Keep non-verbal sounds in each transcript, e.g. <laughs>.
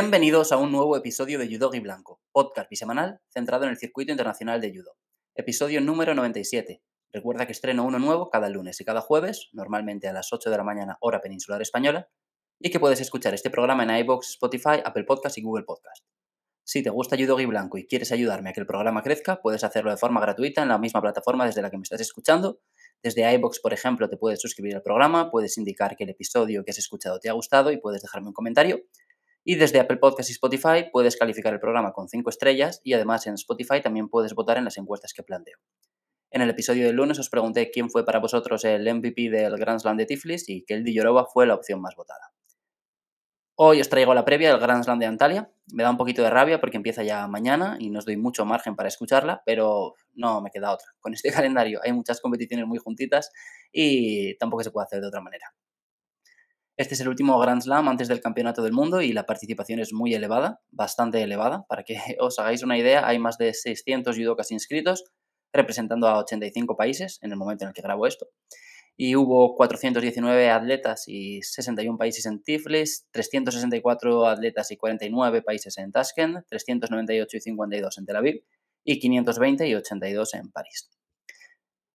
Bienvenidos a un nuevo episodio de Judo y Blanco, podcast bisemanal centrado en el circuito internacional de judo. Episodio número 97. Recuerda que estreno uno nuevo cada lunes y cada jueves, normalmente a las 8 de la mañana hora peninsular española, y que puedes escuchar este programa en iBox, Spotify, Apple Podcast y Google Podcast. Si te gusta Judo y Blanco y quieres ayudarme a que el programa crezca, puedes hacerlo de forma gratuita en la misma plataforma desde la que me estás escuchando. Desde iBox, por ejemplo, te puedes suscribir al programa, puedes indicar que el episodio que has escuchado te ha gustado y puedes dejarme un comentario. Y desde Apple Podcast y Spotify puedes calificar el programa con 5 estrellas y además en Spotify también puedes votar en las encuestas que planteo. En el episodio del lunes os pregunté quién fue para vosotros el MVP del Grand Slam de Tiflis y que el Yorova fue la opción más votada. Hoy os traigo la previa del Grand Slam de Antalya. Me da un poquito de rabia porque empieza ya mañana y no os doy mucho margen para escucharla, pero no me queda otra. Con este <laughs> calendario hay muchas competiciones muy juntitas y tampoco se puede hacer de otra manera. Este es el último Grand Slam antes del Campeonato del Mundo y la participación es muy elevada, bastante elevada. Para que <laughs> os hagáis una idea, hay más de 600 judokas inscritos, representando a 85 países en el momento en el que grabo esto. Y hubo 419 atletas y 61 países en Tiflis, 364 atletas y 49 países en Tashkent, 398 y 52 en Tel Aviv y 520 y 82 en París.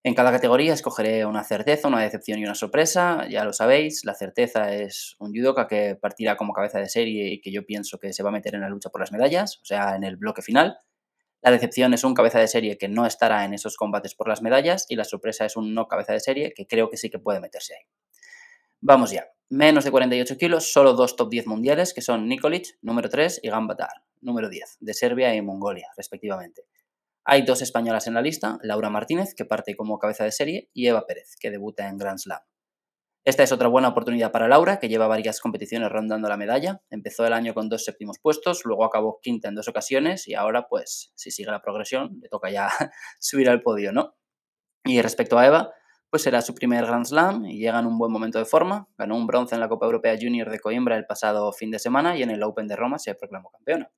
En cada categoría escogeré una certeza, una decepción y una sorpresa. Ya lo sabéis, la certeza es un judoka que partirá como cabeza de serie y que yo pienso que se va a meter en la lucha por las medallas, o sea, en el bloque final. La decepción es un cabeza de serie que no estará en esos combates por las medallas y la sorpresa es un no cabeza de serie que creo que sí que puede meterse ahí. Vamos ya. Menos de 48 kilos, solo dos top 10 mundiales que son Nikolic, número 3, y Gambatar, número 10, de Serbia y Mongolia, respectivamente. Hay dos españolas en la lista, Laura Martínez, que parte como cabeza de serie, y Eva Pérez, que debuta en Grand Slam. Esta es otra buena oportunidad para Laura, que lleva varias competiciones rondando la medalla. Empezó el año con dos séptimos puestos, luego acabó quinta en dos ocasiones y ahora, pues, si sigue la progresión, le toca ya <laughs> subir al podio, ¿no? Y respecto a Eva, pues será su primer Grand Slam y llega en un buen momento de forma. Ganó un bronce en la Copa Europea Junior de Coimbra el pasado fin de semana y en el Open de Roma se proclamó campeona.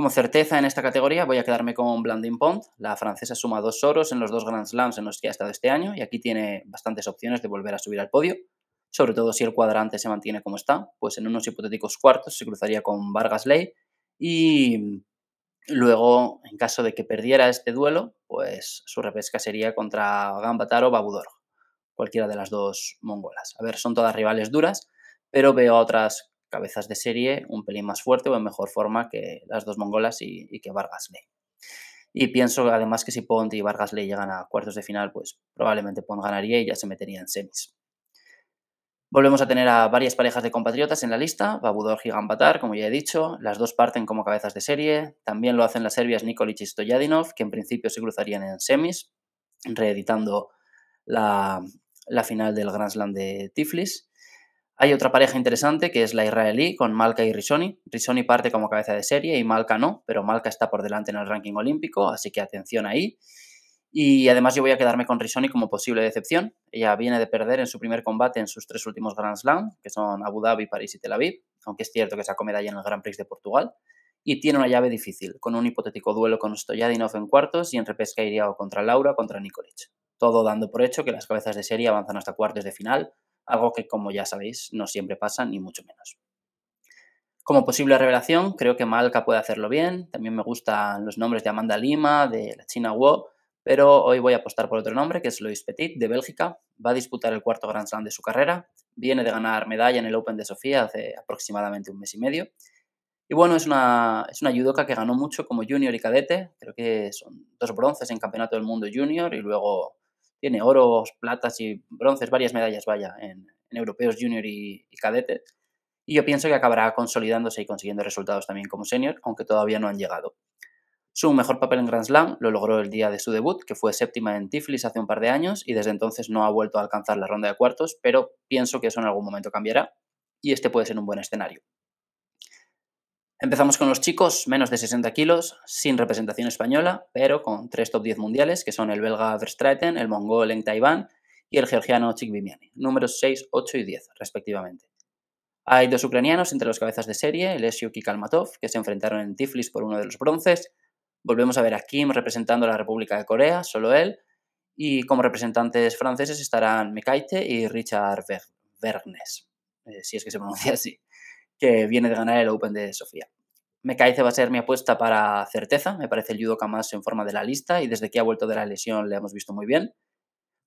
Como certeza en esta categoría voy a quedarme con Blandin Pont. La francesa suma dos oros en los dos Grand Slams en los que ha estado este año y aquí tiene bastantes opciones de volver a subir al podio, sobre todo si el cuadrante se mantiene como está, pues en unos hipotéticos cuartos se cruzaría con Vargas Ley y luego, en caso de que perdiera este duelo, pues su repesca sería contra Gambatar o Babudor, cualquiera de las dos mongolas. A ver, son todas rivales duras, pero veo a otras cabezas de serie un pelín más fuerte o en mejor forma que las dos mongolas y, que Vargas Ley. Y pienso además que si Pont y Vargas Ley llegan a cuartos de final, pues probablemente Pont ganaría y ya se metería en semis. Volvemos a tener a varias parejas de compatriotas en la lista, Babudor y Gambatar, como ya he dicho, las dos parten como cabezas de serie, también lo hacen las serbias Nikolic y Stojadinov, que en principio se cruzarían en semis, reeditando la, la final del Grand Slam de Tiflis. Hay otra pareja interesante que es la israelí con Malka y Risoni. Risoni parte como cabeza de serie y Malka no, pero Malka está por delante en el ranking olímpico, así que atención ahí. Y además yo voy a quedarme con Risoni como posible decepción. Ella viene de perder en su primer combate en sus tres últimos Grand Slam, que son Abu Dhabi, París y Tel Aviv, aunque es cierto que sacó medalla en el Grand Prix de Portugal. Y tiene una llave difícil, con un hipotético duelo con Stoyadinov en cuartos y en repesca iría contra Laura contra Nikolic. Todo dando por hecho que las cabezas de serie avanzan hasta cuartos de final, algo que como ya sabéis no siempre pasa ni mucho menos. Como posible revelación, creo que Malka puede hacerlo bien. También me gustan los nombres de Amanda Lima, de la China Wu, pero hoy voy a apostar por otro nombre, que es Lois Petit, de Bélgica. Va a disputar el cuarto Grand Slam de su carrera. Viene de ganar medalla en el Open de Sofía hace aproximadamente un mes y medio. Y bueno, es una, es una judoka que ganó mucho como junior y cadete. Creo que son dos bronces en Campeonato del Mundo Junior y luego tiene oros, platas y bronces, varias medallas, vaya, en, europeos junior y, cadete. Y yo pienso que acabará consolidándose y consiguiendo resultados también como senior, aunque todavía no han llegado. Su mejor papel en Grand Slam lo logró el día de su debut, que fue séptima en Tiflis hace un par de años y desde entonces no ha vuelto a alcanzar la ronda de cuartos, pero pienso que eso en algún momento cambiará y este puede ser un buen escenario. Empezamos con los chicos, menos de 60 kilos, sin representación española, pero con tres top 10 mundiales, que son el belga Verstraeten, el mongol Eng Taiwan y el georgiano Chikvimiani, números 6, 8 y 10, respectivamente. Hay dos ucranianos entre los cabezas de serie, Lesiuk y Kalmatov, que se enfrentaron en Tiflis por uno de los bronces. Volvemos a ver a Kim representando a la República de Corea, solo él. Y como representantes franceses estarán Mekaite y Richard Vergnes, eh, si es que se pronuncia así. Que viene de ganar el Open de Sofía. Mekaize va a ser mi apuesta para certeza, me parece el judoka más en forma de la lista y desde que ha vuelto de la lesión le hemos visto muy bien.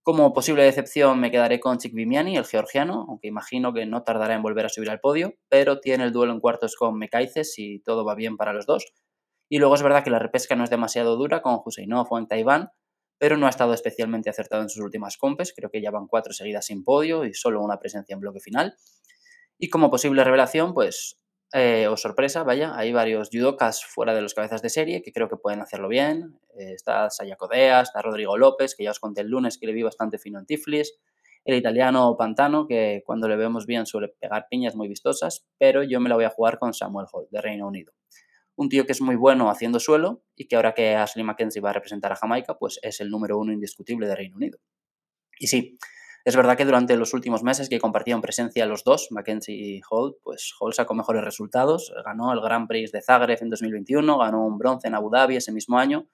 Como posible decepción me quedaré con Chikvimiani, el georgiano, aunque imagino que no tardará en volver a subir al podio, pero tiene el duelo en cuartos con Mekaize si todo va bien para los dos. Y luego es verdad que la repesca no es demasiado dura con Huseinov o en Taiván, pero no ha estado especialmente acertado en sus últimas compes, creo que ya van cuatro seguidas sin podio y solo una presencia en bloque final. Y como posible revelación, pues eh, o sorpresa, vaya, hay varios judokas fuera de los cabezas de serie que creo que pueden hacerlo bien. Eh, está Saya Codea, está Rodrigo López, que ya os conté el lunes que le vi bastante fino en Tiflis. El italiano Pantano, que cuando le vemos bien suele pegar piñas muy vistosas, pero yo me la voy a jugar con Samuel Hall, de Reino Unido. Un tío que es muy bueno haciendo suelo y que ahora que Ashley Mackenzie va a representar a Jamaica, pues es el número uno indiscutible de Reino Unido. Y sí, es verdad que durante los últimos meses que compartieron presencia los dos, Mackenzie y Hall, pues Hall sacó mejores resultados, ganó el Grand Prix de Zagreb en 2021, ganó un bronce en Abu Dhabi ese mismo año,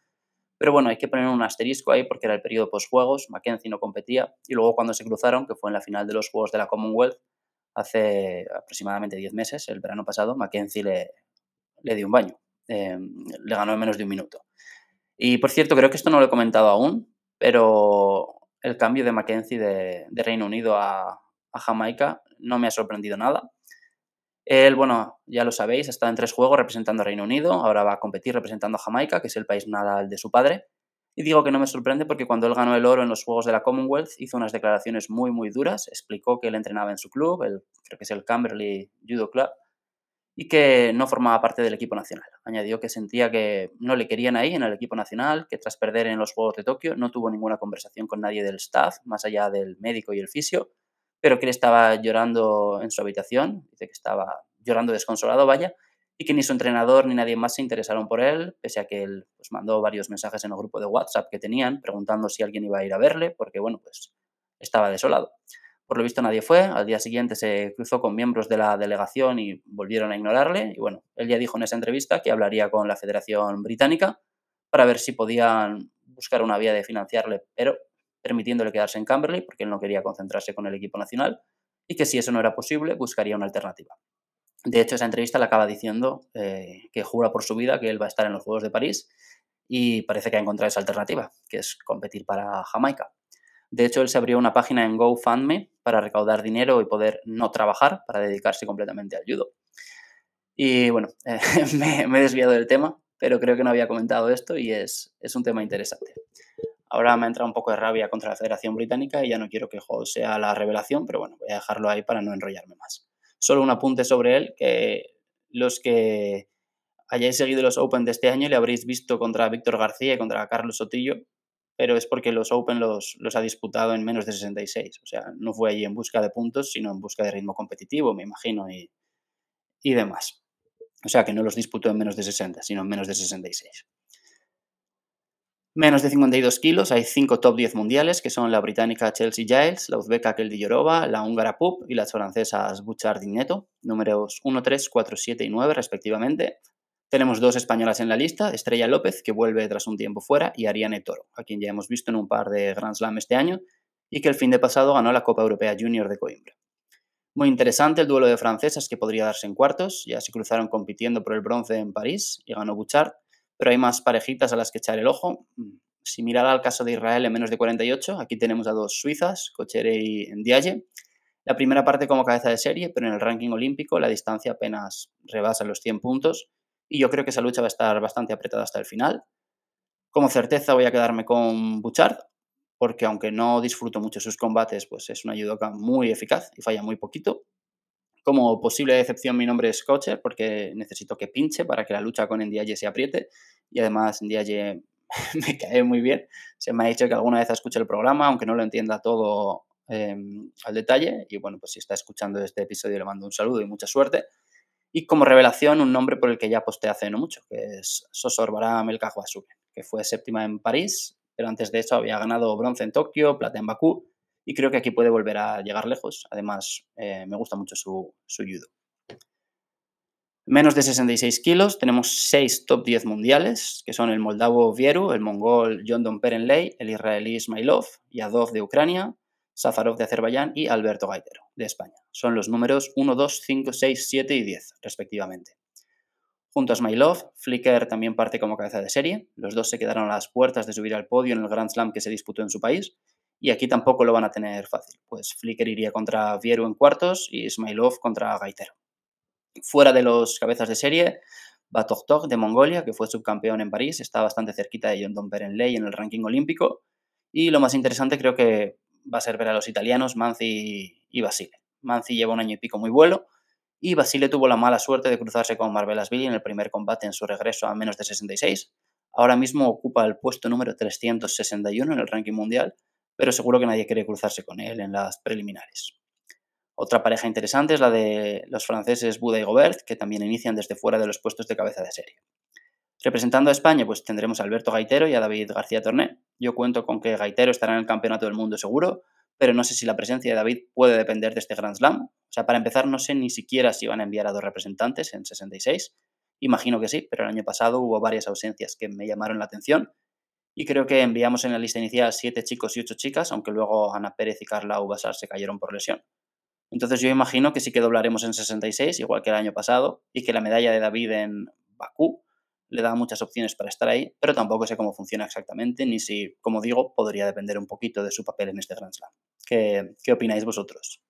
pero bueno, hay que poner un asterisco ahí porque era el periodo post-juegos, Mackenzie no competía, y luego cuando se cruzaron, que fue en la final de los Juegos de la Commonwealth, hace aproximadamente 10 meses, el verano pasado, Mackenzie le, le dio un baño, em, le ganó en menos de un minuto. Y por cierto, creo que esto no lo he comentado aún, pero el cambio de Mackenzie de, Reino Unido a, Jamaica no me ha sorprendido nada. Él, bueno, ya lo sabéis, está en tres juegos representando a Reino Unido, ahora va a competir representando a Jamaica, que es el país natal de su padre. Y digo que no me sorprende porque cuando él ganó el oro en los Juegos de la Commonwealth hizo unas declaraciones muy, muy duras. Explicó que él entrenaba en su club, el, creo que es el Camberley Judo Club, y que no formaba parte del equipo nacional. Añadió que sentía que no le querían ahí en el equipo nacional, que tras perder en los Juegos de Tokio no tuvo ninguna conversación con nadie del staff, más allá del médico y el fisio, pero que él estaba llorando en su habitación, dice que estaba llorando desconsolado, vaya, y que ni su entrenador ni nadie más se interesaron por él, pese a que él pues, mandó varios mensajes en el grupo de WhatsApp que tenían, preguntando si alguien iba a ir a verle, porque bueno, pues estaba desolado. Por lo visto nadie fue, al día siguiente se cruzó con miembros de la delegación y volvieron a ignorarle. Y bueno, él ya dijo en esa entrevista que hablaría con la Federación Británica para ver si podían buscar una vía de financiarle, pero permitiéndole quedarse en Camberley porque él no quería concentrarse con el equipo nacional y que si eso no era posible buscaría una alternativa. De hecho, esa entrevista le acaba diciendo eh, que jura por su vida que él va a estar en los Juegos de París y parece que ha encontrado esa alternativa, que es competir para Jamaica. De hecho, él se abrió una página en GoFundMe para recaudar dinero y poder no trabajar, para dedicarse completamente al judo. Y bueno, <laughs> me, he desviado del tema, pero creo que no había comentado esto y es, es un tema interesante. Ahora me ha entrado un poco de rabia contra la Federación Británica y ya no quiero que Hall sea la revelación, pero bueno, voy a dejarlo ahí para no enrollarme más. Solo un apunte sobre él, que los que hayáis seguido los Open de este año le habréis visto contra Víctor García y contra Carlos Sotillo, pero es porque los Open los, ha disputado en menos de 66. O sea, no fue allí en busca de puntos, sino en busca de ritmo competitivo, me imagino, y, demás. O sea, que no los disputó en menos de 60, sino en menos de 66. Menos de 52 kilos, hay cinco top 10 mundiales, que son la británica Chelsea Giles, la uzbeka Kelly Yorova, la húngara Pup y las francesas Bouchard y Neto, números 1, 3, 4, 7 y 9 respectivamente. Tenemos dos españolas en la lista, Estrella López, que vuelve tras un tiempo fuera, y Ariane Toro, a quien ya hemos visto en un par de Grand Slam este año, y que el fin de pasado ganó la Copa Europea Junior de Coimbra. Muy interesante el duelo de francesas que podría darse en cuartos, ya se cruzaron compitiendo por el bronce en París y ganó Bouchard, pero hay más parejitas a las que echar el ojo. Si mirar al caso de Israel en menos de 48, aquí tenemos a dos suizas, Cochere y Ndiaye. La primera parte como cabeza de serie, pero en el ranking olímpico la distancia apenas rebasa los 100 puntos y yo creo que esa lucha va a estar bastante apretada hasta el final. Como certeza voy a quedarme con Bouchard, porque aunque no disfruto mucho sus combates, pues es una judoka muy eficaz y falla muy poquito. Como posible decepción mi nombre es Cocher, porque necesito que pinche para que la lucha con Ndiaye se apriete y además Ndiaye <laughs> me cae muy bien. Se me ha dicho que alguna vez escuche el programa, aunque no lo entienda todo em, al detalle. Y bueno, pues si está escuchando este episodio le mando un saludo y mucha suerte. Y como revelación, un nombre por el que ya posté hace no mucho, que es Sosor Baram El que fue séptima en París, pero antes de eso había ganado bronce en Tokio, plata en Bakú, y creo que aquí puede volver a llegar lejos. Además, eh, me gusta mucho su, judo. Menos de 66 kilos, tenemos 6 top 10 mundiales, que son el moldavo Vieru, el mongol Don Perenley, el israelí Ismailov y Adov de Ucrania, Safarov de Azerbaiyán y Alberto Gaitero de España. Son los números 1, 2, 5, 6, 7 y 10, respectivamente. Junto a Smilov, Flickr también parte como cabeza de serie. Los dos se quedaron a las puertas de subir al podio en el Grand Slam que se disputó en su país. Y aquí tampoco lo van a tener fácil, pues Flickr iría contra Vieru en cuartos y Smilov contra Gaitero. Fuera de los cabezas de serie, Batogtog de Mongolia, que fue subcampeón en París, está bastante cerquita de John Don Perenley en el ranking olímpico. Y lo más interesante creo que va a ser ver a los italianos Manzi y Basile. Manzi lleva un año y pico muy vuelo y Basile tuvo la mala suerte de cruzarse con Billy en el primer combate en su regreso a menos de 66. Ahora mismo ocupa el puesto número 361 en el ranking mundial, pero seguro que nadie quiere cruzarse con él en las preliminares. Otra pareja interesante es la de los franceses Buda y Gobert, que también inician desde fuera de los puestos de cabeza de serie. Representando a España, pues tendremos a Alberto Gaitero y a David García Torné. Yo cuento con que Gaitero estará en el Campeonato del Mundo seguro, pero no sé si la presencia de David puede depender de este Grand Slam. O sea, para empezar, no sé ni siquiera si van a enviar a dos representantes en 66. Imagino que sí, pero el año pasado hubo varias ausencias que me llamaron la atención. Y creo que enviamos en la lista inicial siete chicos y ocho chicas, aunque luego Ana Pérez y Carla Ubasar se cayeron por lesión. Entonces yo imagino que sí que doblaremos en 66, igual que el año pasado, y que la medalla de David en Bakú le da muchas opciones para estar ahí, pero tampoco sé cómo funciona exactamente, ni si, como digo, podría depender un poquito de su papel en este Grand Slam. ¿Qué, qué opináis vosotros?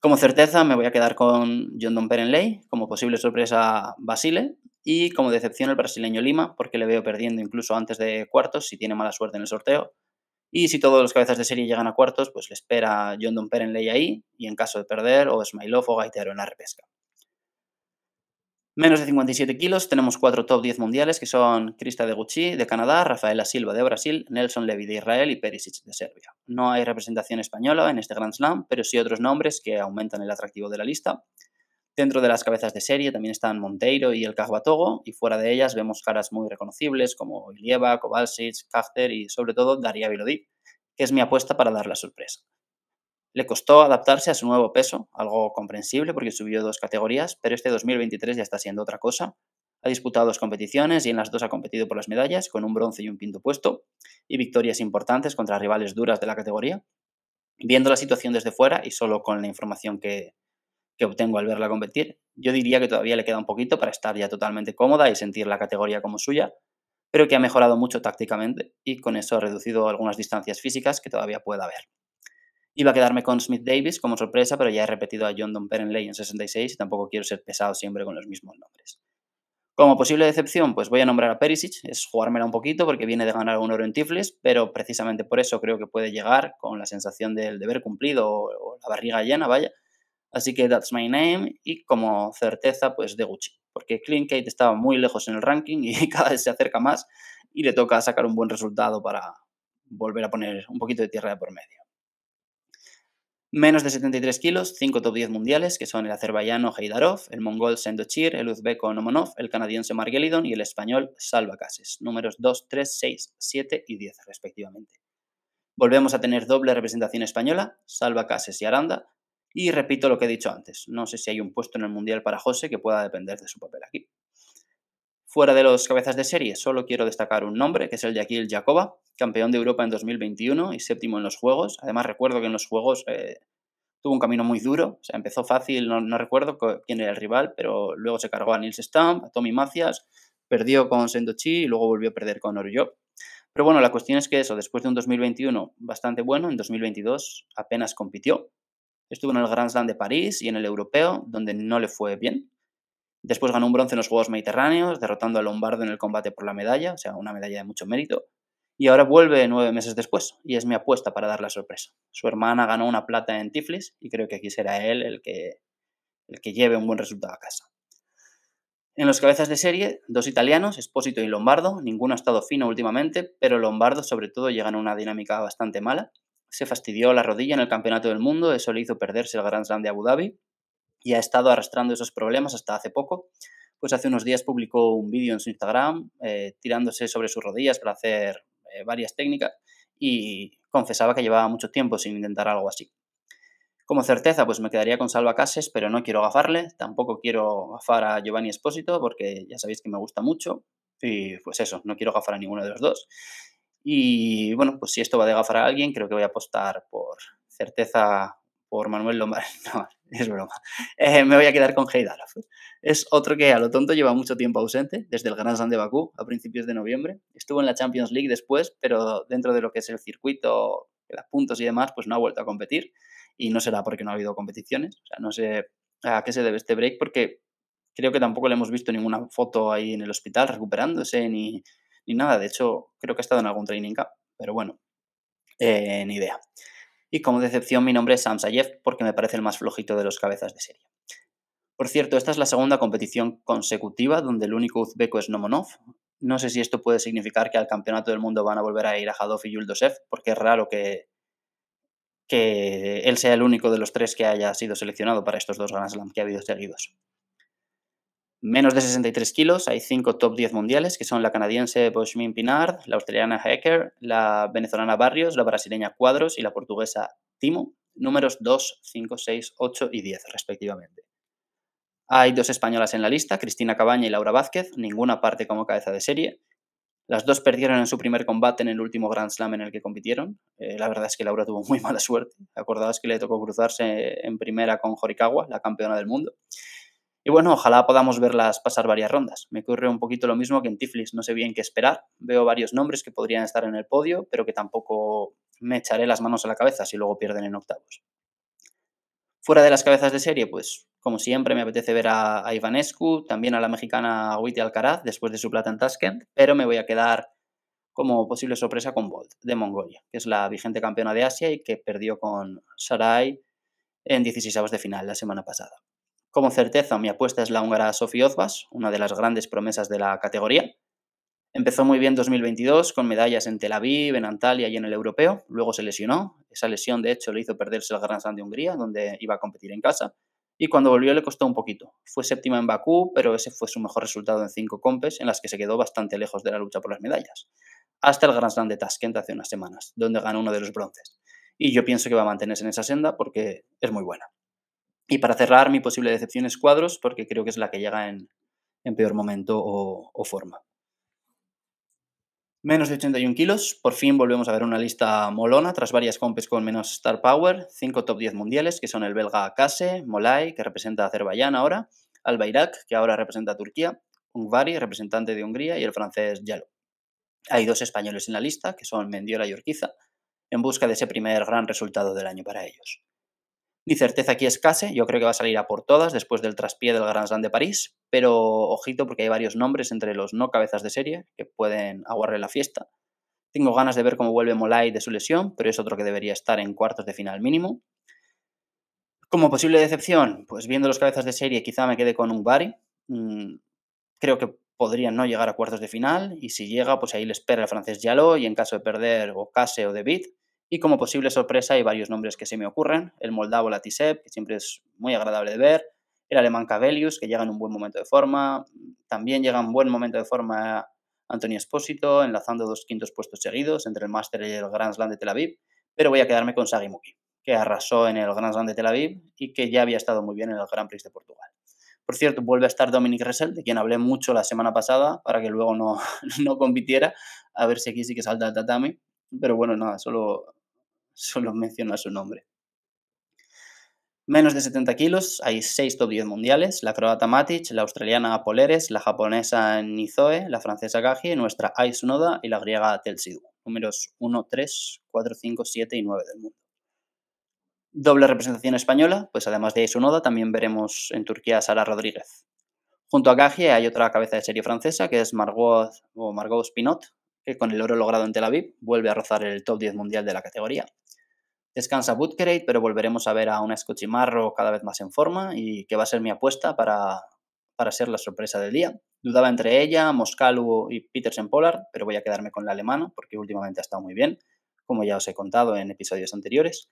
Como certeza me voy a quedar con John Don Perenley, como posible sorpresa Basile, y como decepción el brasileño Lima, porque le veo perdiendo incluso antes de cuartos si tiene mala suerte en el sorteo. Y si todos los cabezas de serie llegan a cuartos, pues le espera John Don Perenley ahí y en caso de perder, o Smilov o Gaitero en la repesca. Menos de 57 kilos, tenemos cuatro top 10 mundiales que son Krista de Gucci de Canadá, Rafaela Silva de Brasil, Nelson Levy de Israel y Perisic de Serbia. No hay representación española en este Grand Slam, pero sí otros nombres que aumentan el atractivo de la lista. Dentro de las cabezas de serie también están Monteiro y el Togo, y fuera de ellas vemos caras muy reconocibles como Ilieva, Kovalsic, Kachter y sobre todo Daria Vilodiv, que es mi apuesta para dar la sorpresa. Le costó adaptarse a su nuevo peso, algo comprensible porque subió dos categorías, pero este 2023 ya está siendo otra cosa. Ha disputado dos competiciones y en las dos ha competido por las medallas, con un bronce y un quinto puesto, y victorias importantes contra rivales duras de la categoría. Viendo la situación desde fuera y solo con la información que, que obtengo al verla competir, yo diría que todavía le queda un poquito para estar ya totalmente cómoda y sentir la categoría como suya, pero que ha mejorado mucho tácticamente y con eso ha reducido algunas distancias físicas que todavía pueda haber. Iba a quedarme con Smith Davis como sorpresa, pero ya he repetido a John Don Perenley en 66 y tampoco quiero ser pesado siempre con los mismos nombres. Como posible decepción, pues voy a nombrar a Perisic, es jugármela un poquito porque viene de ganar un oro en Tiflis, pero precisamente por eso creo que puede llegar con la sensación del deber cumplido o la barriga llena, vaya, Así que that's my name y como certeza pues de Gucci, porque Clean Kate estaba muy lejos en el ranking y <laughs> cada vez se acerca más y le toca sacar un buen resultado para volver a poner un poquito de tierra de por medio. Menos de 73 kilos, 5 top 10 mundiales, que son el azerbaiyano Heidarov, el mongol Sendochir, el uzbeko Nomonov, el canadiense Margelidon y el español Salva Cases, números 2, 3, 6, 7 y 10 respectivamente. Volvemos a tener doble representación española, Salva Cases y Aranda, y repito lo que he dicho antes, no sé si hay un puesto en el Mundial para José que pueda depender de su papel aquí. Fuera de los cabezas de serie, solo quiero destacar un nombre, que es el de Jacoba, campeón de Europa en 2021 y séptimo en los Juegos. Además, recuerdo que en los Juegos eh, tuvo un camino muy duro, o sea, empezó fácil, no, recuerdo quién era el rival, pero luego se cargó a Nils Stamp, a Tommy Macias, perdió con Sendochi y luego volvió a perder con Orjo. Pero bueno, la cuestión es que eso, después de un 2021 bastante bueno, en 2022 apenas compitió, Estuvo en el Grand Slam de París y en el Europeo, donde no le fue bien. Después ganó un bronce en los Juegos Mediterráneos, derrotando a Lombardo en el combate por la medalla, o sea, una medalla de mucho mérito. Y ahora vuelve nueve meses después, y es mi apuesta para dar la sorpresa. Su hermana ganó una plata en Tiflis, y creo que aquí será él el que, el que lleve un buen resultado a casa. En los cabezas de serie, dos italianos, Espósito y Lombardo. Ninguno ha estado fino últimamente, pero Lombardo sobre todo llega en una dinámica bastante mala se fastidió la rodilla en el Campeonato del Mundo, eso le hizo perderse el Grand Slam de Abu Dhabi y ha estado arrastrando esos problemas hasta hace poco. Pues hace unos días publicó un vídeo en su Instagram eh, tirándose sobre sus rodillas para hacer eh, varias técnicas y confesaba que llevaba mucho tiempo sin intentar algo así. Como certeza, pues me quedaría con Salva Cases, pero no quiero gafarle, tampoco quiero gafar a Giovanni Espósito porque ya sabéis que me gusta mucho y pues eso, no quiero gafar a ninguno de los dos. Y bueno, pues si esto va a gafar a alguien, creo que voy a apostar por certeza por Manuel Lombardi. <laughs> No, es broma. Eh, me voy a quedar con Heidalaf. Es otro que a lo tonto lleva mucho tiempo ausente, desde el Grand Slam de Bakú a principios de noviembre. Estuvo en la Champions League después, pero dentro de lo que es el circuito, los puntos y demás, pues no ha vuelto a competir. Y no será porque no ha habido competiciones. O sea, no sé a qué se debe este break, porque creo que tampoco le hemos visto ninguna foto ahí en el hospital recuperándose ni, ni nada. De hecho, creo que ha estado en algún training camp, pero bueno, eh, ni idea. Y como decepción, mi nombre es Sam Sayev porque me parece el más flojito de los cabezas de serie. Por cierto, esta es la segunda competición consecutiva donde el único uzbeco es Nomonov. No sé si esto puede significar que al campeonato del mundo van a volver a ir a Hadov y Yuldosev, porque es raro que, que él sea el único de los tres que haya sido seleccionado para estos dos Grand Slam que ha habido seguidos. Menos de 63 kilos, hay cinco top 10 mundiales, que son la canadiense Boschmin Pinard, la australiana Hecker, la venezolana Barrios, la brasileña Cuadros y la portuguesa Timo, números 2, 5, 6, 8 y 10 respectivamente. Hay dos españolas en la lista, Cristina Cabaña y Laura Vázquez, ninguna parte como cabeza de serie. Las dos perdieron en su primer combate en el último Grand Slam en el que compitieron. Eh, la verdad es que Laura tuvo muy mala suerte. Acordaos que le tocó cruzarse en primera con Horikawa, la campeona del mundo. Y bueno, ojalá podamos verlas pasar varias rondas. Me ocurre un poquito lo mismo que en Tiflis, no sé bien qué esperar. Veo varios nombres que podrían estar en el podio, pero que tampoco me echaré las manos a la cabeza si luego pierden en octavos. Fuera de las cabezas de serie, pues como siempre me apetece ver a, Ivanescu, también a la mexicana Witty Alcaraz después de su plata en Tashkent, pero me voy a quedar como posible sorpresa con Bolt de Mongolia, que es la vigente campeona de Asia y que perdió con Sarai en 16 de final la semana pasada. Como certeza, mi apuesta es la húngara Sofía Ozbas, una de las grandes promesas de la categoría. Empezó muy bien 2022 con medallas en Tel Aviv, en Antalya y en el europeo. Luego se lesionó. Esa lesión, de hecho, le hizo perderse el Grand Slam de Hungría, donde iba a competir en casa. Y cuando volvió le costó un poquito. Fue séptima en Bakú, pero ese fue su mejor resultado en cinco compes, en las que se quedó bastante lejos de la lucha por las medallas. Hasta el Grand Slam de Tashkent hace unas semanas, donde ganó uno de los bronces. Y yo pienso que va a mantenerse en esa senda porque es muy buena. Y para cerrar, mi posible decepción es cuadros, porque creo que es la que llega en, peor momento o, forma. Menos de 81 kilos, por fin volvemos a ver una lista molona tras varias compes con menos star power, 5 top 10 mundiales que son el belga Kase, Molay, que representa a Azerbaiyán ahora, Albayrak, que ahora representa a Turquía, Ungvari, representante de Hungría, y el francés Yalo. Hay dos españoles en la lista, que son Mendiola y Urquiza, en busca de ese primer gran resultado del año para ellos. Mi certeza aquí es Case, yo creo que va a salir a por todas después del traspié del Grand Slam de París, pero ojito porque hay varios nombres entre los no cabezas de serie que pueden aguarle la fiesta. Tengo ganas de ver cómo vuelve Molay de su lesión, pero es otro que debería estar en cuartos de final mínimo. Como posible decepción, pues viendo los cabezas de serie quizá me quede con un Bari. Mm, creo que podría no llegar a cuartos de final y si llega, pues ahí le espera el francés Yalo y en caso de perder o Case o David, y como posible sorpresa hay varios nombres que se me ocurren. El moldavo Latisev, que siempre es muy agradable de ver. El alemán Cabelius, que llega en un buen momento de forma. También llega en buen momento de forma Antonio Espósito, enlazando dos quintos puestos seguidos entre el Master y el Grand Slam de Tel Aviv. Pero voy a quedarme con Sagi Muki, que arrasó en el Grand Slam de Tel Aviv y que ya había estado muy bien en el Grand Prix de Portugal. Por cierto, vuelve a estar Dominic Ressel, de quien hablé mucho la semana pasada, para que luego no, <laughs> no compitiera, a ver si aquí sí que salta el tatami. Pero bueno, nada, solo solo menciona su nombre. Menos de 70 kilos, hay 6 top 10 mundiales, la croata Matic, la australiana Poleres, la japonesa Nizoe, la francesa Gaji, nuestra Ai Sunoda y la griega Telsidu, números 1, 3, 4, 5, 7 y 9 del mundo. Doble representación española, pues además de Ai Sunoda también veremos en Turquía Sara Rodríguez. Junto a Gaji hay otra cabeza de serie francesa que es Margot, o Margot Spinot, que con el oro logrado en Tel Aviv vuelve a rozar el top 10 mundial de la categoría. Descansa Butkerate, pero volveremos a ver a una Scochimarro cada vez más en forma y que va a ser mi apuesta para, para ser la sorpresa del día. Dudaba entre ella, Moscalu y Petersen Pollard, pero voy a quedarme con la alemana porque últimamente ha estado muy bien, como ya os he contado en episodios anteriores.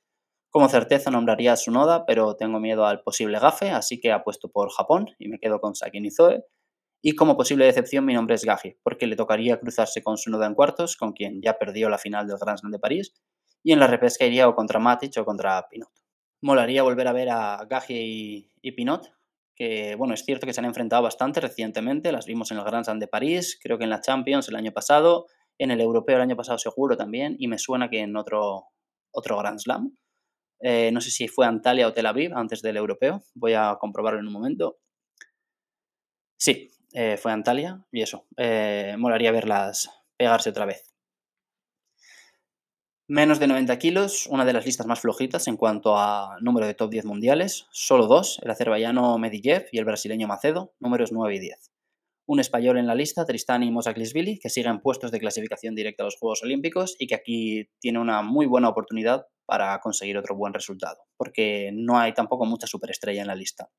Como certeza nombraría a Sunoda, pero tengo miedo al posible gafe, así que apuesto por Japón y me quedo con Saki Nizoe. Y como posible decepción mi nombre es Gaji, porque le tocaría cruzarse con Sunoda en cuartos, con quien ya perdió la final del Grand Slam de París, y en la repesca iría o contra Matic o contra Pinot. Molaría volver a ver a Gaji y, Pinot, que bueno, es cierto que se han enfrentado bastante recientemente, las vimos en el Grand Slam de París, creo que en la Champions el año pasado, En el europeo el año pasado seguro también, y me suena que en otro, otro Grand Slam. Eh, no sé si fue Antalya o Tel Aviv antes del europeo. Voy a comprobarlo en un momento. Sí, eh, fue Antalya y eso. Eh, molaría verlas pegarse otra vez. Menos de 90 kilos, una de las listas más flojitas en cuanto a número de top 10 mundiales. Solo dos, el azerbaiyano Medijev y el brasileño Macedo, números 9 y 10. Un español en la lista, Tristán y Mosaklisvili, que siguen puestos de clasificación directa a los Juegos Olímpicos y que aquí tiene una muy buena oportunidad para conseguir otro buen resultado, porque no hay tampoco mucha superestrella en la lista.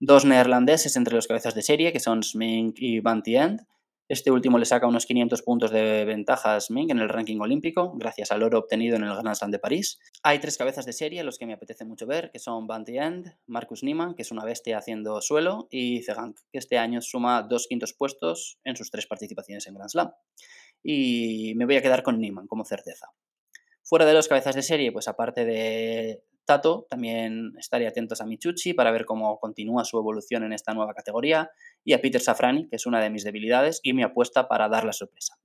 Dos neerlandeses entre los cabezas de serie, que son Smink y Van End, este último le saca unos 500 puntos de ventaja a Smink en el ranking olímpico, gracias al oro obtenido en el Grand Slam de París. Hay tres cabezas de serie, los que me apetece mucho ver, que son Banty End, Marcus Niemann, que es una bestia haciendo suelo, y Zegank, que este año suma dos quintos puestos en sus tres participaciones en Grand Slam. Y me voy a quedar con Niemann como certeza. Fuera de los cabezas de serie, pues aparte de Tato, también estaría atentos a Michuchi para ver cómo continúa su evolución en esta nueva categoría y a Peter Safrani, que es una de mis debilidades y mi apuesta para dar la sorpresa.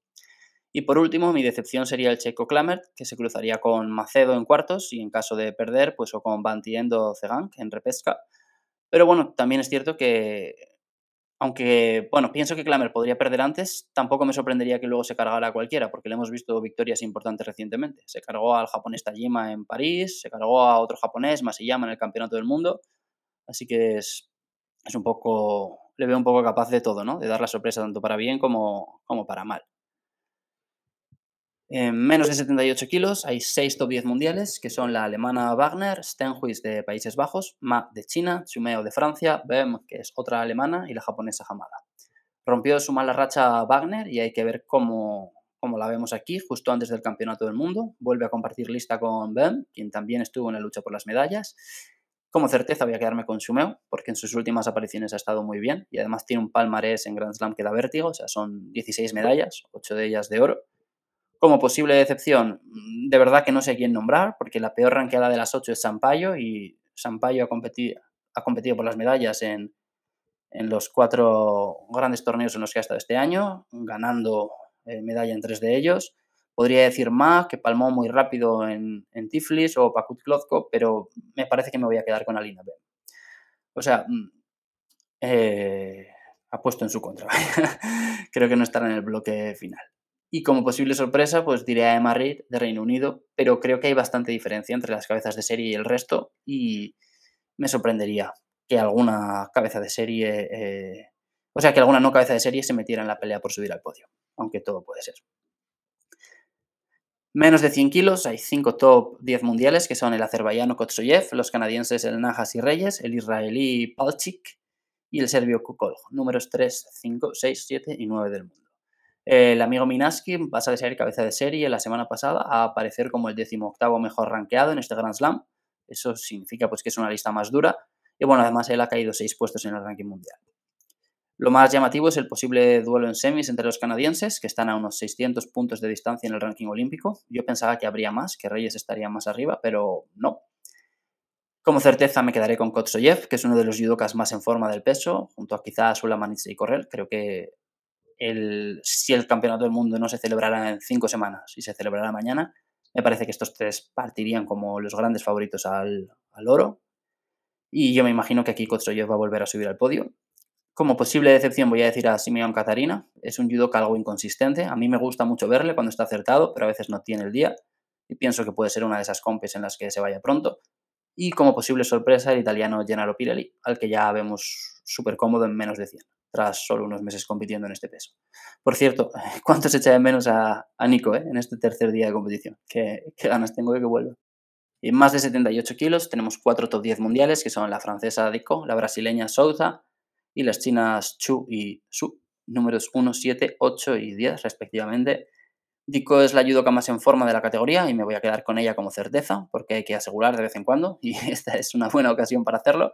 Y por último, mi decepción sería el checo Klamert, que se cruzaría con Macedo en cuartos y en caso de perder, pues o con Bantiendo Zegank en repesca. Pero bueno, también es cierto que aunque, bueno, pienso que Klamer podría perder antes, tampoco me sorprendería que luego se cargara a cualquiera, porque le hemos visto victorias importantes recientemente. Se cargó al japonés Tajima en París, se cargó a otro japonés, Masayama, en el Campeonato del Mundo. Así que es, es un poco, le veo un poco capaz de todo, ¿no? De dar la sorpresa tanto para bien como, como para mal. En menos de 78 kilos hay 6 top 10 mundiales, que son la alemana Wagner, Stenhuis de Países Bajos, Ma de China, Chumeo de Francia, Bem, que es otra alemana, y la japonesa Hamada. Rompió su mala racha Wagner y hay que ver cómo, cómo la vemos aquí, justo antes del Campeonato del Mundo. Vuelve a compartir lista con Bem, quien también estuvo en la lucha por las medallas. Como certeza voy a quedarme con Chumeo, porque en sus últimas apariciones ha estado muy bien y además tiene un palmarés en Grand Slam que da vértigo, o sea, son 16 medallas, 8 de ellas de oro como posible decepción, de verdad que no sé quién nombrar, porque la peor ranqueada de las ocho es Sampaio y Sampaio ha competido, ha competido por las medallas en, los cuatro grandes torneos en los que ha estado este año, ganando eh, medalla en tres de ellos. Podría decir más, que palmó muy rápido en, Tiflis o Pakut Klozko, pero me parece que me voy a quedar con Alina B. O sea, mm, eh, ha puesto en su contra. <laughs> Creo que no estará en el bloque final. Y como posible sorpresa, pues diré a Emma Reid de Reino Unido, pero creo que hay bastante diferencia entre las cabezas de serie y el resto y me sorprendería que alguna cabeza de serie, eh, o sea, que alguna no cabeza de serie se metiera en la pelea por subir al podio, aunque todo puede ser. Menos de 100 kilos, hay 5 top 10 mundiales, que son el azerbaiyano Kotsoyev, los canadienses el Najas y Reyes, el israelí Palchik y el serbio Kukol, números 3, 5, 6, 7 y 9 del mundo. El amigo Minaski pasa de ser cabeza de serie la semana pasada a aparecer como el decimoctavo mejor rankeado en este Grand Slam. Eso significa pues, que es una lista más dura. Y bueno, además él ha caído seis puestos en el ranking mundial. Lo más llamativo es el posible duelo en semis entre los canadienses, que están a unos 600 puntos de distancia en el ranking olímpico. Yo pensaba que habría más, que Reyes estaría más arriba, pero no. Como certeza me quedaré con Kotsoyev, que es uno de los judokas más en forma del peso, junto a quizás Sulamanitze y Correl. Creo que si el campeonato del mundo no se celebrara en cinco semanas y se celebrará mañana, me parece que estos tres partirían como los grandes favoritos al, oro. Y yo me imagino que aquí Kotsoyev va a volver a subir al podio. Como posible decepción voy a decir a Simeon Katarina. Es un judoka algo inconsistente. A mí me gusta mucho verle cuando está acertado, pero a veces no tiene el día. Y pienso que puede ser una de esas compes en las que se vaya pronto. Y como posible sorpresa el italiano Gennaro Pirelli, al que ya vemos súper cómodo en menos de 100 tras solo unos meses compitiendo en este peso. Por cierto, <laughs> ¿cuánto se echa de menos a, Nico eh, en este tercer día de competición? ¿Qué, ganas tengo de que vuelva? Y más de 78 kilos tenemos cuatro top 10 mundiales, que son la francesa Dico, la brasileña Souza y las chinas Chu y Su, números 1, 7, 8 y 10 respectivamente. Dico es la judoka más en forma de la categoría y me voy a quedar con ella como certeza, porque hay que asegurar de vez en cuando <laughs> y esta es una buena ocasión para hacerlo.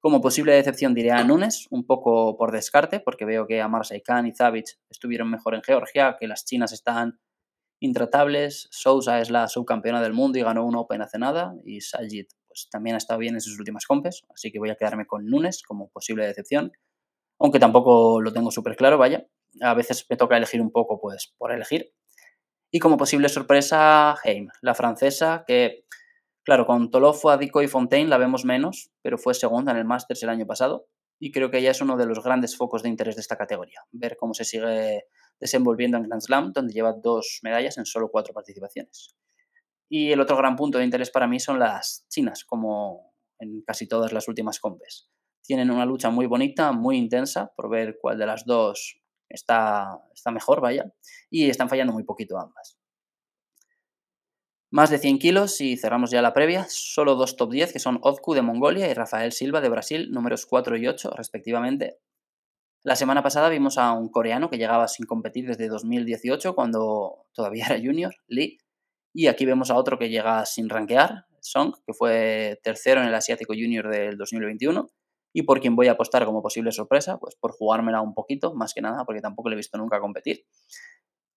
Como posible decepción diré a Nunes, un poco por descarte, porque veo que Amarsa Khan y Zavich estuvieron mejor en Georgia, que las chinas están intratables, Sousa es la subcampeona del mundo y ganó un Open hace nada, y Sajid pues, también ha estado bien en sus últimas compes, así que voy a quedarme con Nunes como posible decepción, aunque tampoco lo tengo súper claro, vaya. a veces me toca elegir un poco, pues, por elegir. Y como posible sorpresa, Heim, la francesa, que, claro, con Tolofo, Adico y Fontaine la vemos menos, pero fue segunda en el Masters el año pasado. Y creo que ella es uno de los grandes focos de interés de esta categoría. Ver cómo se sigue desenvolviendo en Grand Slam, donde lleva dos medallas en solo cuatro participaciones. Y el otro gran punto de interés para mí son las chinas, como en casi todas las últimas compes. Tienen una lucha muy bonita, muy intensa, por ver cuál de las dos está, está mejor, vaya, y están fallando muy poquito ambas. Más de 100 kilos y cerramos ya la previa, solo dos top 10 que son Ozku de Mongolia y Rafael Silva de Brasil, números 4 y 8 respectivamente. La semana pasada vimos a un coreano que llegaba sin competir desde 2018 cuando todavía <laughs> era junior, Lee, y aquí vemos a otro que llega sin rankear, Song, que fue tercero en el Asiático Junior del 2021 y por quien voy a apostar como posible sorpresa, pues por jugármela un poquito, más que nada, porque tampoco le he visto nunca competir.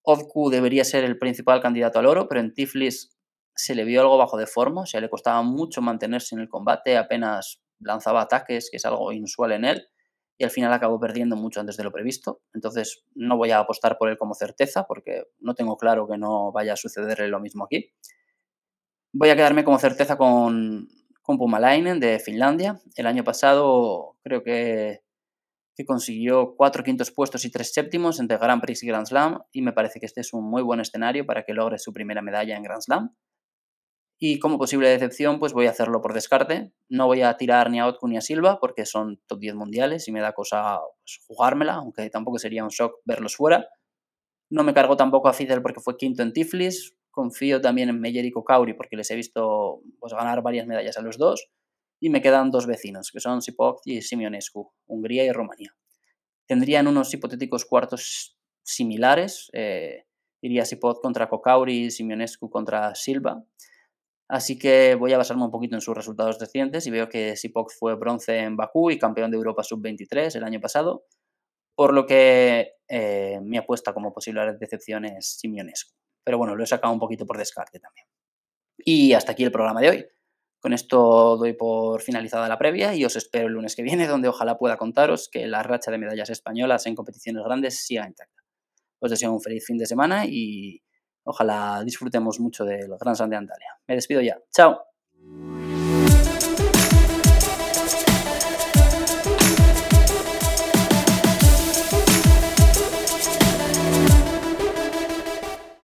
Ozku debería ser el principal candidato al oro, pero en Tiflis se le vio algo bajo de forma, o sea, le costaba mucho mantenerse en el combate, apenas lanzaba ataques, que es algo inusual en él, y al final acabó perdiendo mucho antes de lo previsto. Entonces no voy a apostar por él como certeza, porque no tengo claro que no vaya a sucederle lo mismo aquí. Voy a quedarme como certeza con con Pumalainen de Finlandia. El año pasado creo que, que consiguió cuatro quintos puestos y tres séptimos entre Grand Prix y Grand Slam y me parece que este es un muy buen escenario para que logre su primera medalla en Grand Slam. Y como posible decepción, pues voy a hacerlo por descarte. No voy a tirar ni a Otku ni a Silva porque son top 10 mundiales y me da cosa pues, jugármela, aunque tampoco sería un shock verlos fuera. No me cargo tampoco a Fidel porque fue quinto en Tiflis confío también en Meyer y Kokauri porque les he visto pues, ganar varias medallas a los dos. Y me quedan dos vecinos, que son Sipok y Simionescu, Hungría y Rumanía. Tendrían unos hipotéticos cuartos similares. Eh, iría Sipok contra Kokauri y Simionescu contra Silva. Así que voy a basarme un poquito en sus resultados recientes y veo que Sipok fue bronce en Bakú y campeón de Europa sub-23 el año pasado, por lo que eh, mi apuesta como posible decepción es Simionescu. Pero bueno, lo he sacado un poquito por descarte también. Y hasta aquí el programa de hoy. Con esto doy por finalizada la previa y os espero el lunes que viene, donde ojalá pueda contaros que la racha de medallas españolas en competiciones grandes siga intacta. Os deseo un feliz fin de semana y ojalá disfrutemos mucho del Gran Slam de Antalya. Me despido ya. ¡Chao!